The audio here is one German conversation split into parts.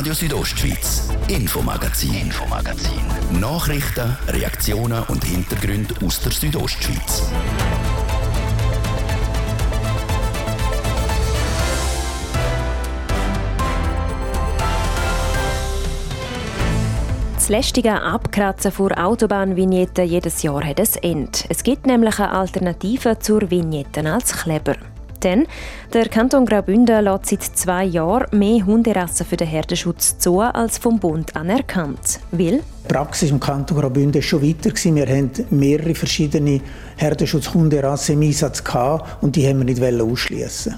Radio Südostschweiz, Infomagazin, Infomagazin. Nachrichten, Reaktionen und Hintergründe aus der Südostschweiz. Das lästige Abkratzen vor Autobahnvignetten jedes Jahr hat ein Ende. Es gibt nämlich eine Alternative zur Vignetten als Kleber. Denn der Kanton Graubünden lässt seit zwei Jahren mehr Hunderassen für den Herdenschutz zu als vom Bund anerkannt. Will? Die Praxis im Kanton Graubünden war schon weiter. Wir haben mehrere verschiedene Herdenschutzhunderassen im Einsatz und die haben wir nicht ausschließen.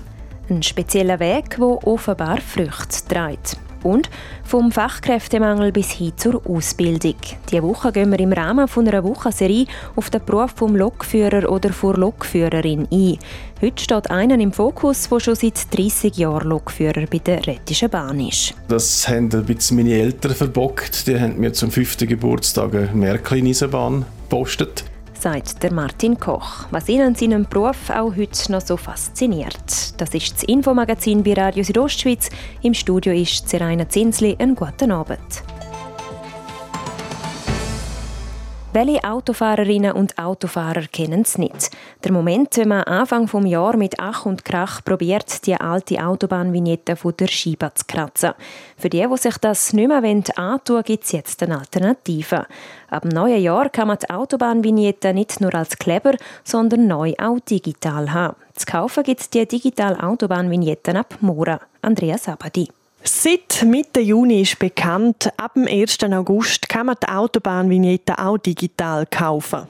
Ein spezieller Weg, der offenbar Früchte trägt und vom Fachkräftemangel bis hin zur Ausbildung. Diese Woche gehen wir im Rahmen von einer Wochenserie auf den Beruf vom Lokführer oder vor Lokführerin ein. Heute steht einer im Fokus, der schon seit 30 Jahren Lokführer bei der Rettischen Bahn ist. Das haben ein bisschen meine Eltern verbockt. Die haben mir zum fünften Geburtstag eine Märklin-Eisenbahn gepostet sagt der Martin Koch, was ihn an seinem Beruf auch heute noch so fasziniert. Das ist das Infomagazin bei Radio Südostschweiz. Im Studio ist Seraina Zinsli. Einen guten Abend. Welche Autofahrerinnen und Autofahrer kennen es nicht? Der Moment, wenn man Anfang des Jahres mit Ach und Krach probiert, die alte Autobahnvignette von der Scheibe zu kratzen. Für die, die sich das nicht mehr antun wollen, gibt es jetzt eine Alternative. Ab dem neuen Jahr kann man die Autobahnvignette nicht nur als Kleber, sondern neu auch digital haben. Zu kaufen gibt es die digitale Autobahnvignetten ab Mora. Andrea Sabadi. Seit Mitte Juni ist bekannt, ab dem 1. August kann man die Autobahnvignette auch digital kaufen.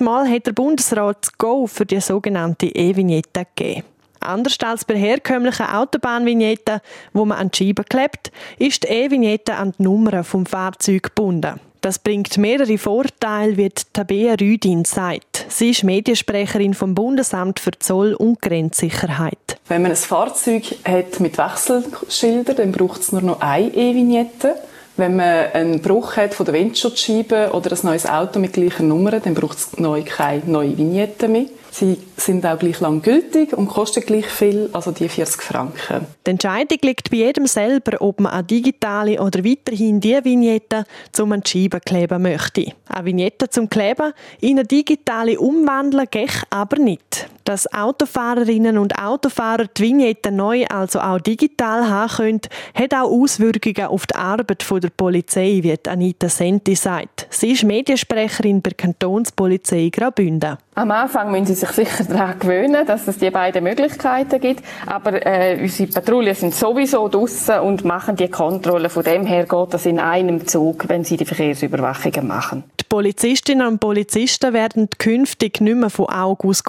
Mal hat der Bundesrat das Go für die sogenannte E-Vignette gegeben. Anders als bei herkömmlichen Autobahnvignetten, wo man an die Scheibe klebt, ist die E-Vignette an die Nummer vom Fahrzeug gebunden. Das bringt mehrere Vorteile, wie Tabea Rüdin sagt. Sie ist Mediensprecherin vom Bundesamt für Zoll- und Grenzsicherheit. Wenn man ein Fahrzeug hat mit Wechselschildern, dann braucht es nur noch eine E-Vignette. Wenn man einen Bruch hat von der Windschutzscheibe oder ein neues Auto mit gleicher Nummer, dann braucht es neu keine neue Vignette mehr. Sie sind auch gleich lang gültig und kosten gleich viel, also die 40 Franken. Die Entscheidung liegt bei jedem selber, ob man eine digitale oder weiterhin die Vignette zum Scheiben kleben möchte. Eine Vignette zum Kleben in eine digitale umwandeln geht aber nicht. Dass Autofahrerinnen und Autofahrer die Vignette neu, also auch digital haben können, hat auch Auswirkungen auf die Arbeit der Polizei, wie Anita Senti sagt. Sie ist Mediensprecherin bei der Kantonspolizei Graubünden. Am Anfang müssen Sie sich sicher daran gewöhnen, dass es die beiden Möglichkeiten gibt. Aber äh, unsere Patrouillen sind sowieso draussen und machen die Kontrolle. Von dem her geht das in einem Zug, wenn sie die Verkehrsüberwachungen machen. Die Polizistinnen und Polizisten werden künftig nicht mehr von Augen aus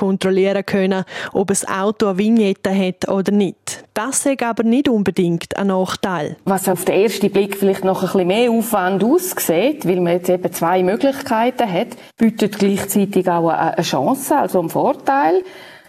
kontrollieren können, ob ein Auto eine Vignette hat oder nicht. Das ist aber nicht unbedingt ein Nachteil. Was auf den ersten Blick vielleicht noch ein bisschen mehr Aufwand aussieht, weil man jetzt eben zwei Möglichkeiten hat, bietet gleichzeitig auch eine Chance, also einen Vorteil.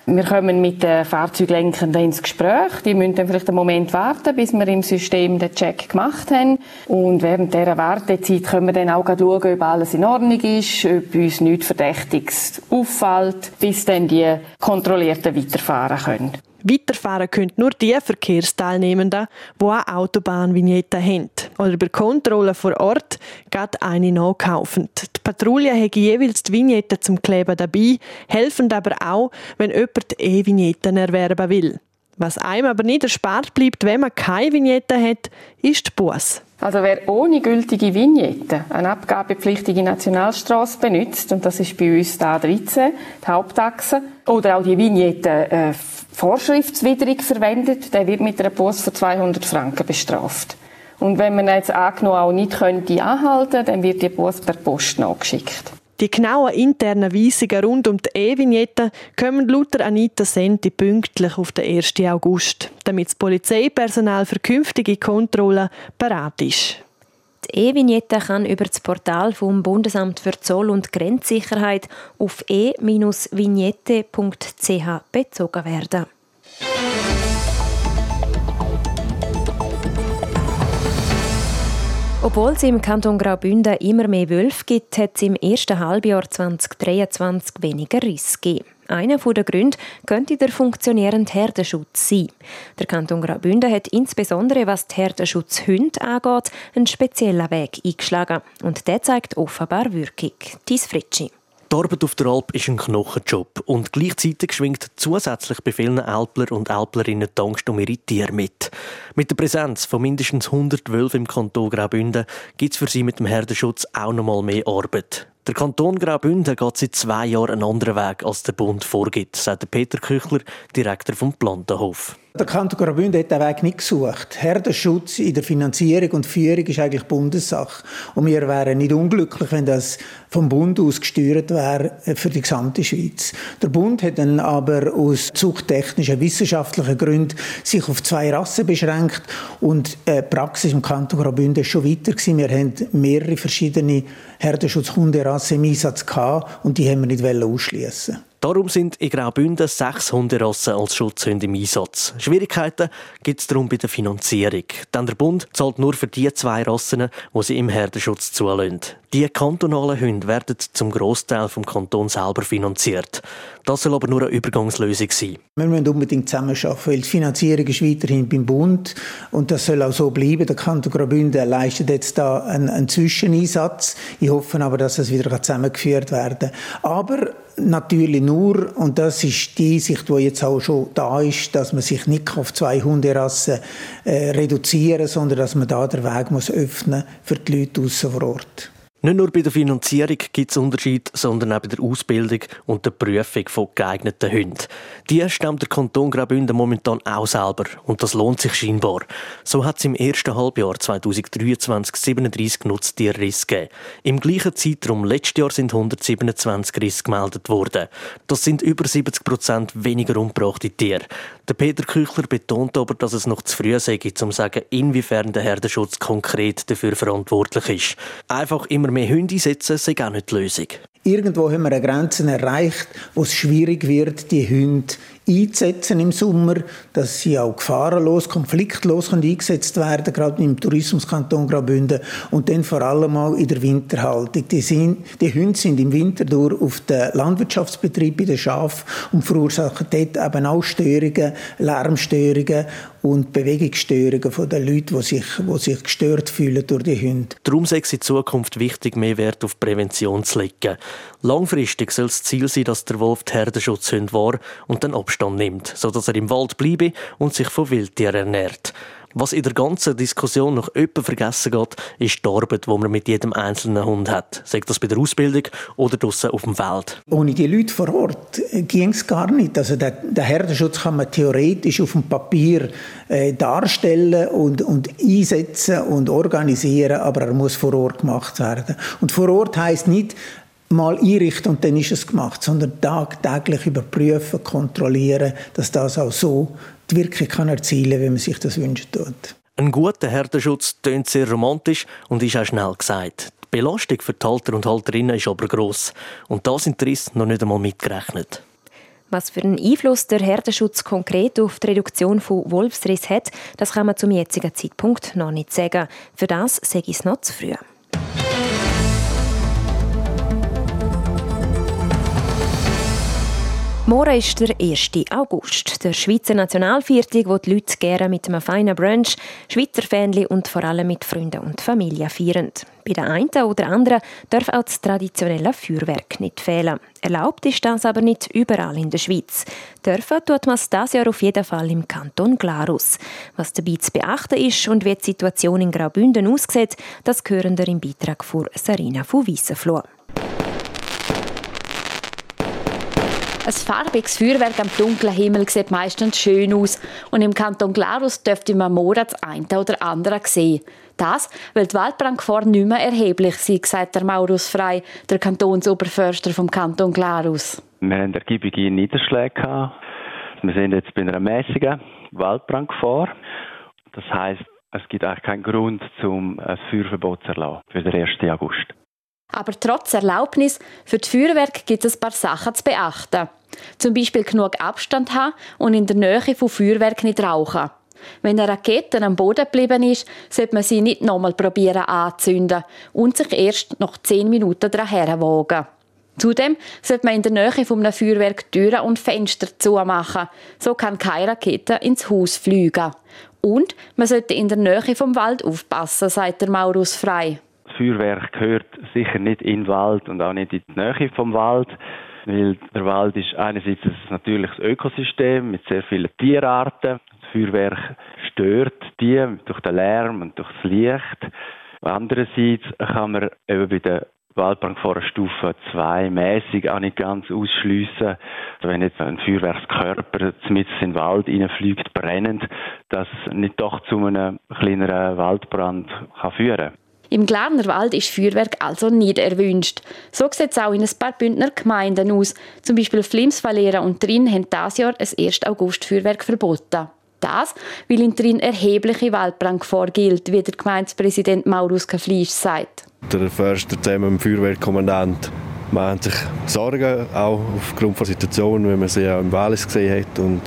Wir kommen mit den Fahrzeuglenkern ins Gespräch. Die müssen dann vielleicht einen Moment warten, bis wir im System den Check gemacht haben. Und während dieser Wartezeit können wir dann auch schauen, ob alles in Ordnung ist, ob uns nichts Verdächtiges auffällt, bis dann die Kontrollierten weiterfahren können. Weiterfahren können nur die Verkehrsteilnehmenden, die eine Autobahnvignette haben. Oder bei Kontrollen vor Ort geht eine nachkaufend. Die Patrouille haben jeweils die Vignette zum Kleben dabei, helfen aber auch, wenn jemand E-Vignetten erwerben will. Was einem aber nicht erspart bleibt, wenn man keine Vignette hat, ist die Bus. Also wer ohne gültige Vignette eine abgabepflichtige Nationalstraße benutzt, und das ist bei uns da 13, die Hauptachse, oder auch die Vignette äh, vorschriftswidrig verwendet, der wird mit einer Bus von 200 Franken bestraft. Und wenn man jetzt angenommen auch nicht könnte anhalten, dann wird die Bus per Post nachgeschickt. Die genauen internen Weisungen rund um die E-Vignette kommen laut Anita Senti pünktlich auf den 1. August, damit das Polizeipersonal für künftige Kontrollen bereit ist. Die E-Vignette kann über das Portal vom Bundesamt für Zoll- und Grenzsicherheit auf e-vignette.ch bezogen werden. Obwohl es im Kanton Graubünden immer mehr Wölfe gibt, hat es im ersten Halbjahr 2023 weniger Risse gegeben. Einer der Gründe könnte der funktionierende Herdenschutz sein. Der Kanton Graubünden hat insbesondere, was die Herdenschutzhunde angeht, einen speziellen Weg eingeschlagen. Und der zeigt offenbar Wirkung. Tis Fritschi. Die Arbeit auf der Alp ist ein Knochenjob und gleichzeitig schwingt zusätzlich bei vielen Alpler und Alplerinnen die Angst um ihre Tiere mit. Mit der Präsenz von mindestens 100 Wölfen im Kanton Graubünden gibt es für sie mit dem Herdenschutz auch noch mal mehr Arbeit. Der Kanton Graubünden geht seit zwei Jahren einen anderen Weg, als der Bund vorgibt, sagt Peter Küchler, Direktor vom Plantenhof. Der Kanton Graubünden hat den Weg nicht gesucht. Herdenschutz in der Finanzierung und Führung ist eigentlich Bundessache. Und wir wären nicht unglücklich, wenn das vom Bund aus gesteuert wäre für die gesamte Schweiz. Der Bund hat dann aber aus zuchttechnischen, wissenschaftlichen Gründen sich auf zwei Rassen beschränkt und äh, die Praxis im Kanton Graubünden ist schon weiter gewesen. Wir haben mehrere verschiedene Herdenschutzhunderassen im Einsatz gehabt und die haben wir nicht ausschließen. Darum sind in Graubünden sechs Hunderassen als Schutzhunde im Einsatz. Schwierigkeiten gibt es darum bei der Finanzierung. Denn der Bund zahlt nur für die zwei Rassen, die sie im Herdenschutz zulassen. Die kantonalen Hunde werden zum Großteil vom Kanton selber finanziert. Das soll aber nur eine Übergangslösung sein. Wir müssen unbedingt zusammenarbeiten, weil die Finanzierung ist weiterhin beim Bund und das soll auch so bleiben. Der Kanton Graubünden leistet jetzt da einen, einen Zwischeneinsatz. Ich hoffe aber, dass es wieder zusammengeführt werden kann. Aber natürlich nur, und das ist die Sicht, die jetzt auch schon da ist, dass man sich nicht auf zwei Hunderassen äh, reduzieren sondern dass man da den Weg muss öffnen für die Leute aussen vor Ort. Nicht nur bei der Finanzierung gibt es Unterschiede, sondern auch bei der Ausbildung und der Prüfung von geeigneten Hunden. Die stemmt der Kanton Graubünden momentan auch selber und das lohnt sich scheinbar. So hat es im ersten Halbjahr 2023 37 Nutztierrisse gegeben. Im gleichen Zeitraum letztes Jahr sind 127 Risse gemeldet worden. Das sind über 70 Prozent weniger umgebrachte Tiere. Der Peter Küchler betont aber, dass es noch zu früh sei, um zu sagen, inwiefern der Herdenschutz konkret dafür verantwortlich ist. Einfach immer mehr Hunde einsetzen, sei auch nicht die Lösung. Irgendwo haben wir eine Grenze erreicht, wo es schwierig wird, die Hunde einzusetzen im Sommer, dass sie auch gefahrenlos, konfliktlos eingesetzt werden, gerade im Tourismuskanton Graubünden und dann vor allem auch in der Winterhaltung. Die, sind, die Hunde sind im Winter durch auf den Landwirtschaftsbetrieb bei den Schafen und verursachen dort eben auch Störungen, Lärmstörungen und Bewegungsstörungen von den Leuten, die sich, die sich gestört fühlen durch die Hunde. Darum sei es in Zukunft wichtig, mehr Wert auf Prävention zu legen. Langfristig soll das Ziel sein, dass der Wolf die Herdenschutzhund war und den Abstand nimmt, sodass er im Wald bleibe und sich von Wildtieren ernährt. Was in der ganzen Diskussion noch öppe vergessen geht, ist die Arbeit, die man mit jedem einzelnen Hund hat. Sagt das bei der Ausbildung oder draussen auf dem Feld. Ohne die Leute vor Ort äh, ging es gar nicht. Also der, der Herdenschutz kann man theoretisch auf dem Papier äh, darstellen und, und einsetzen und organisieren, aber er muss vor Ort gemacht werden. Und vor Ort heißt nicht, mal einrichten und dann ist es gemacht, sondern tagtäglich überprüfen, kontrollieren, dass das auch so die Wirkung kann erzielen, wie man sich das wünscht. Ein guter Herdenschutz tönt sehr romantisch und ist auch schnell gesagt. Die Belastung für die Halter und Halterinnen ist aber gross und das sind die noch nicht einmal mitgerechnet. Was für einen Einfluss der Herdenschutz konkret auf die Reduktion von Wolfsriss hat, das kann man zum jetzigen Zeitpunkt noch nicht sagen. Für das sage ich es noch zu früh. Morgen ist der 1. August, der Schweizer Nationalviertag, wo die Leute gerne mit einem feinen Brunch, Schweizer Fähnchen und vor allem mit Freunden und Familie feiern. Bei der einen oder anderen darf auch das traditionelle Feuerwerk nicht fehlen. Erlaubt ist das aber nicht überall in der Schweiz. Dürfen tut man es dieses Jahr auf jeden Fall im Kanton Glarus. Was dabei zu beachten ist und wie die Situation in Graubünden aussieht, das hören wir im Beitrag von Sarina von Wiesenfloh. Ein farbiges Feuerwerk am dunklen Himmel sieht meistens schön aus und im Kanton Glarus dürfte man morgen das eine oder andere sehen. Das, weil die Waldbrandgefahr nicht mehr erheblich sei, sagt der Maurus Frei, der Kantonsoberförster vom Kanton Glarus. Wir haben ergiebige Niederschläge. Wir sind jetzt bei einer mäßigen Waldbrandgefahr. Das heißt, es gibt eigentlich keinen Grund, um ein Feuerverbot zu erlassen für den 1. August. Aber trotz Erlaubnis für die Feuerwerk gibt es ein paar Sachen zu beachten. Zum Beispiel genug Abstand haben und in der Nähe von Feuerwerk nicht rauchen. Wenn eine Rakete am Boden geblieben ist, sollte man sie nicht nochmal probieren anzünden und sich erst nach 10 Minuten daher wagen. Zudem sollte man in der Nähe von einem Feuerwerk Türen und Fenster zumachen. So kann keine Rakete ins Haus fliegen. Und man sollte in der Nähe vom Wald aufpassen, sagt der Maurus Frei. Das Feuerwerk gehört sicher nicht in den Wald und auch nicht in die Nähe vom Wald, weil der Wald ist einerseits ein natürliches Ökosystem mit sehr vielen Tierarten. Das Feuerwerk stört die durch den Lärm und durch das Licht. Andererseits kann man eben bei der Waldbrandgefahr Stufe 2 mäßig auch nicht ganz ausschliessen. Wenn jetzt ein Feuerwerkskörper mit in den Wald reinfliegt, brennend, das nicht doch zu einem kleineren Waldbrand kann führen im Glarner Wald ist Feuerwerk also nicht erwünscht. So sieht es auch in ein paar Bündner Gemeinden aus. Zum Beispiel Flimsvalera und Trin haben dieses Jahr ein 1. August Feuerwerk verboten. Das, weil in Trin erhebliche Waldbrandgefahr gilt, wie der Gemeindepräsident Maurus Kaflisch sagt. Der Förster zusammen mit dem Feuerwehrkommandant machen sich Sorgen, auch aufgrund der Situation, wie man sie auch im Wallis gesehen hat. Und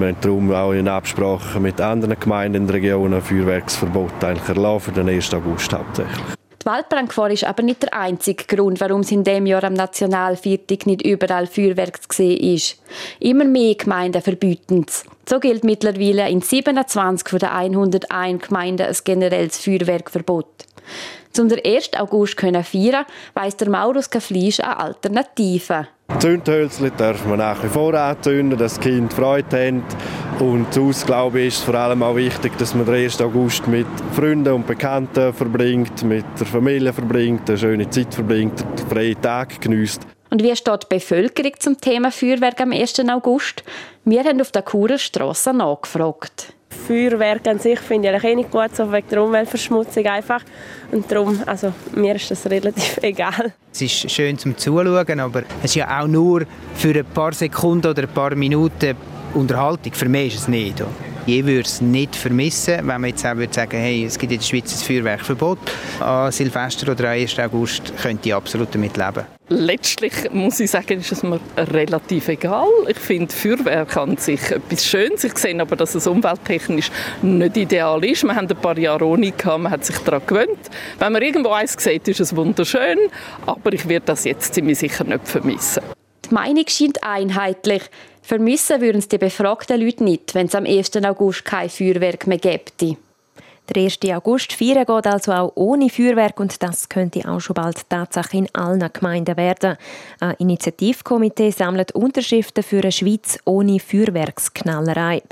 wir haben darum auch in Absprache mit anderen Gemeinden in der Region ein Feuerwerksverbot eigentlich erlassen für den 1. August hauptsächlich. Die Waldbrandgefahr ist aber nicht der einzige Grund, warum es in diesem Jahr am Nationalviertag nicht überall Feuerwerk zu sehen ist. Immer mehr Gemeinden verbieten es. So gilt mittlerweile in 27 von den 101 Gemeinden ein generelles Feuerwerkverbot. Um den 1. August zu feiern, weiss der Maurus Fleisch eine Alternative. Zündhölzchen darf man nach wie vor anzünden, dass die Kinder Freude haben. Und sonst, glaube ich, ist es vor allem auch wichtig, dass man den 1. August mit Freunden und Bekannten verbringt, mit der Familie verbringt, eine schöne Zeit verbringt, den freien Tag genießt. Und wie steht die Bevölkerung zum Thema Feuerwerk am 1. August? Wir haben auf der Churer Strasse nachgefragt. Feuerwerk an sich finde ich eh nicht gut, so wegen der Umweltverschmutzung einfach. Und darum, also mir ist das relativ egal. Es ist schön zum Zuschauen, aber es ist ja auch nur für ein paar Sekunden oder ein paar Minuten Unterhaltung. Für mich ist es nicht. Ich würde es nicht vermissen, wenn man jetzt auch würde sagen hey, es gibt in der Schweiz ein Feuerwerkverbot. An Silvester oder am 1. August könnte ich absolut damit leben. Letztlich muss ich sagen, ist es mir relativ egal. Ich finde Feuerwerk an sich etwas Schönes. Ich sehe aber, dass es umwelttechnisch nicht ideal ist. Wir haben ein paar Jahre ohne gehabt, man hat sich daran gewöhnt. Wenn man irgendwo eins sieht, ist es wunderschön, aber ich werde das jetzt ziemlich sicher nicht vermissen. Die Meinung scheint einheitlich. Vermissen würden es die befragten Leute nicht, wenn es am 1. August kein Feuerwerk mehr gäbe. Der 1. August feiern geht also auch ohne Feuerwerk und das könnte auch schon bald Tatsache in allen Gemeinden werden. Ein Initiativkomitee sammelt Unterschriften für eine Schweiz ohne Feuerwerksknallerei.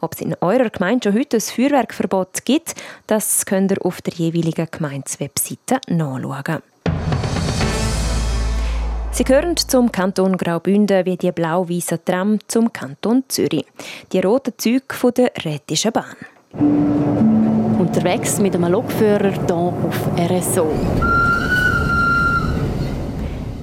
Ob es in eurer Gemeinde schon heute ein Feuerwerkverbot gibt, das könnt ihr auf der jeweiligen Gemeindewebseite nachschauen. Sie gehören zum Kanton Graubünden wie die blau-weißen Tram zum Kanton Zürich. Die roten Züge von der Rätischen Bahn. Unterwegs mit einem Lokführer hier auf RSO.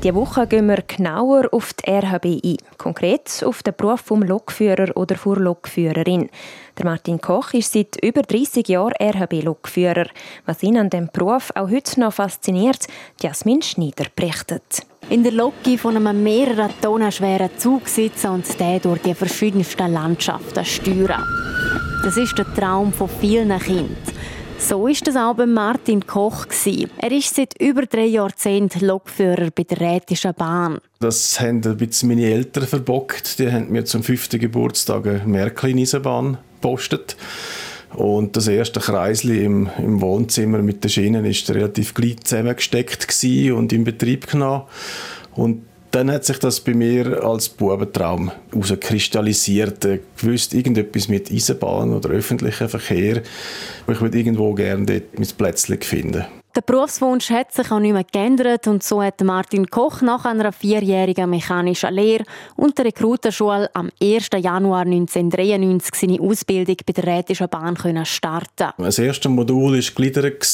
Diese Woche gehen wir genauer auf die RHB ein. Konkret auf den Beruf vom Lokführer oder vor Lokführerin. Der Martin Koch ist seit über 30 Jahren RHB-Lokführer. Was ihn an dem Beruf auch heute noch fasziniert, Jasmin Schneider berichtet. In der Loki von einem mehreren Tonnen schweren Zug sitzen und den durch die verschiedensten Landschaften steuern. Das ist der Traum von vielen Kindern. So ist es auch bei Martin Koch. Er ist seit über drei Jahrzehnten Lokführer bei der Rätischen Bahn. Das haben ein bisschen meine Eltern verbockt. Die haben mir zum fünften Geburtstag eine Märklin-Eisenbahn gepostet. Und das erste Kreisli im, im Wohnzimmer mit den Schienen ist relativ gleich zusammengesteckt und in Betrieb genommen. Und dann hat sich das bei mir als Bubentraum herauskristallisiert. Ich wusste irgendetwas mit Eisenbahn oder öffentlichem Verkehr. Ich würde irgendwo gerne dort mein Plätzchen finden. Der Berufswunsch hat sich auch nicht mehr geändert und so hat Martin Koch nach einer vierjährigen mechanischen Lehre und der Rekrutenschule am 1. Januar 1993 seine Ausbildung bei der Rätischen Bahn starten Das erste Modul war gegliedert,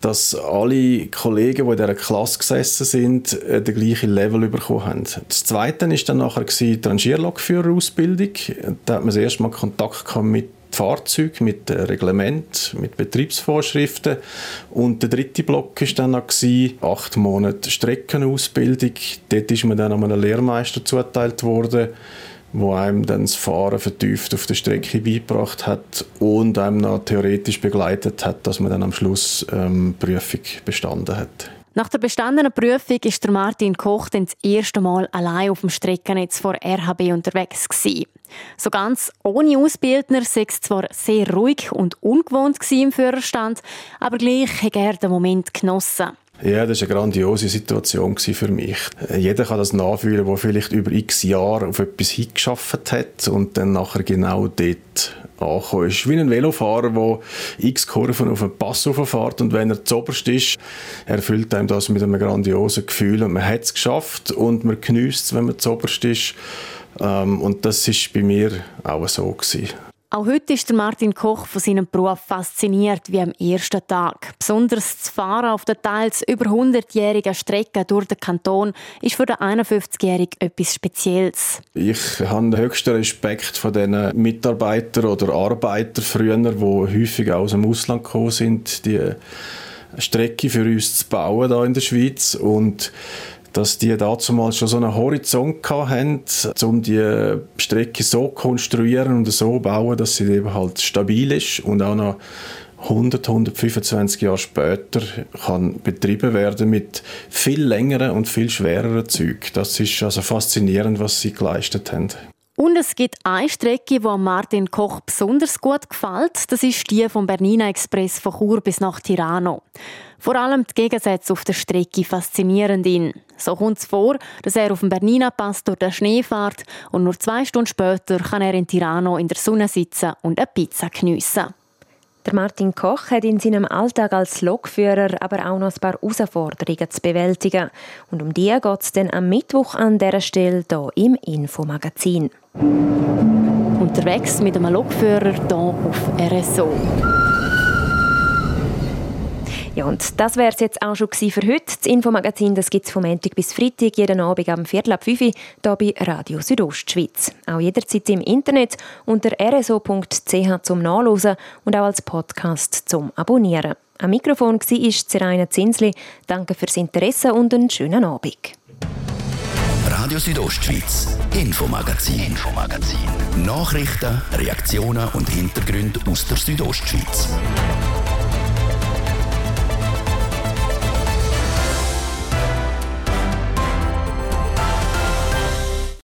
dass alle Kollegen, die in dieser Klasse gesessen sind, äh, den gleichen Level bekommen haben. Das zweite war dann nachher die Rangierlokführerausbildung. Da hat man das erste Mal Kontakt mit Fahrzeuge mit Reglement, mit Betriebsvorschriften. Und der dritte Block war dann noch acht Monate Streckenausbildung. Dort ist man dann an einen Lehrmeister zugeteilt worden, wo einem dann das Fahren vertieft auf der Strecke beigebracht hat und einem noch theoretisch begleitet hat, dass man dann am Schluss ähm, Prüfung bestanden hat. Nach der bestandenen Prüfung ist der Martin Koch dann das erste Mal allein auf dem Streckennetz vor RHB unterwegs gewesen. So ganz ohne Ausbildner sei es zwar sehr ruhig und ungewohnt im Führerstand, aber gleich hat er den Moment genossen. Ja, das war eine grandiose Situation für mich. Jeder kann das nachfühlen, der vielleicht über x Jahre auf etwas hingeschafft hat und dann nachher genau dort angekommen ist. Wie ein Velofahrer, der x Kurven auf einen Pass fährt und wenn er zoberst ist, erfüllt einem das mit einem grandiosen Gefühl und man hat es geschafft und man genießt es, wenn man zoberst ist. Ähm, und das ist bei mir auch so gewesen. Auch heute ist Martin Koch von seinem Beruf fasziniert wie am ersten Tag. Besonders das Fahren auf der teils über 100-jährigen Strecke durch den Kanton ist für den 51-Jährigen etwas Spezielles. Ich habe den höchsten Respekt von den Mitarbeitern oder Arbeitern früher, die häufig aus dem Ausland gekommen sind, die Strecke für uns zu bauen hier in der Schweiz und dass die damals schon so einen Horizont hatten, um die Strecke so konstruieren und so bauen, dass sie eben halt stabil ist und auch noch 100, 125 Jahre später kann betrieben werden mit viel längeren und viel schwereren Zügen. Das ist also faszinierend, was sie geleistet haben. Und es gibt eine Strecke, die Martin Koch besonders gut gefällt. Das ist die vom Bernina Express von Chur bis nach Tirano. Vor allem die Gegensätze auf der Strecke faszinieren ihn. So kommt es vor, dass er auf dem Bernina Pass durch den Schnee fährt und nur zwei Stunden später kann er in Tirano in der Sonne sitzen und eine Pizza geniessen. Der Martin Koch hat in seinem Alltag als Lokführer aber auch noch ein paar Herausforderungen zu bewältigen. Und um die geht es dann am Mittwoch an dieser Stelle hier im Infomagazin. Unterwegs mit einem Lokführer hier auf RSO. Ja, und das wäre es jetzt auch schon für heute. Das Infomagazin gibt es vom Montag bis Freitag, jeden Abend am Viertel ab 5 Uhr, hier bei Radio Südostschweiz. Auch jederzeit im Internet unter rso.ch zum Nachlesen und auch als Podcast zum Abonnieren. Am Mikrofon war Zeraina Zinsli. Danke fürs Interesse und einen schönen Abend. Radio Südostschweiz, Infomagazin, Infomagazin. Nachrichten, Reaktionen und Hintergründe aus der Südostschweiz.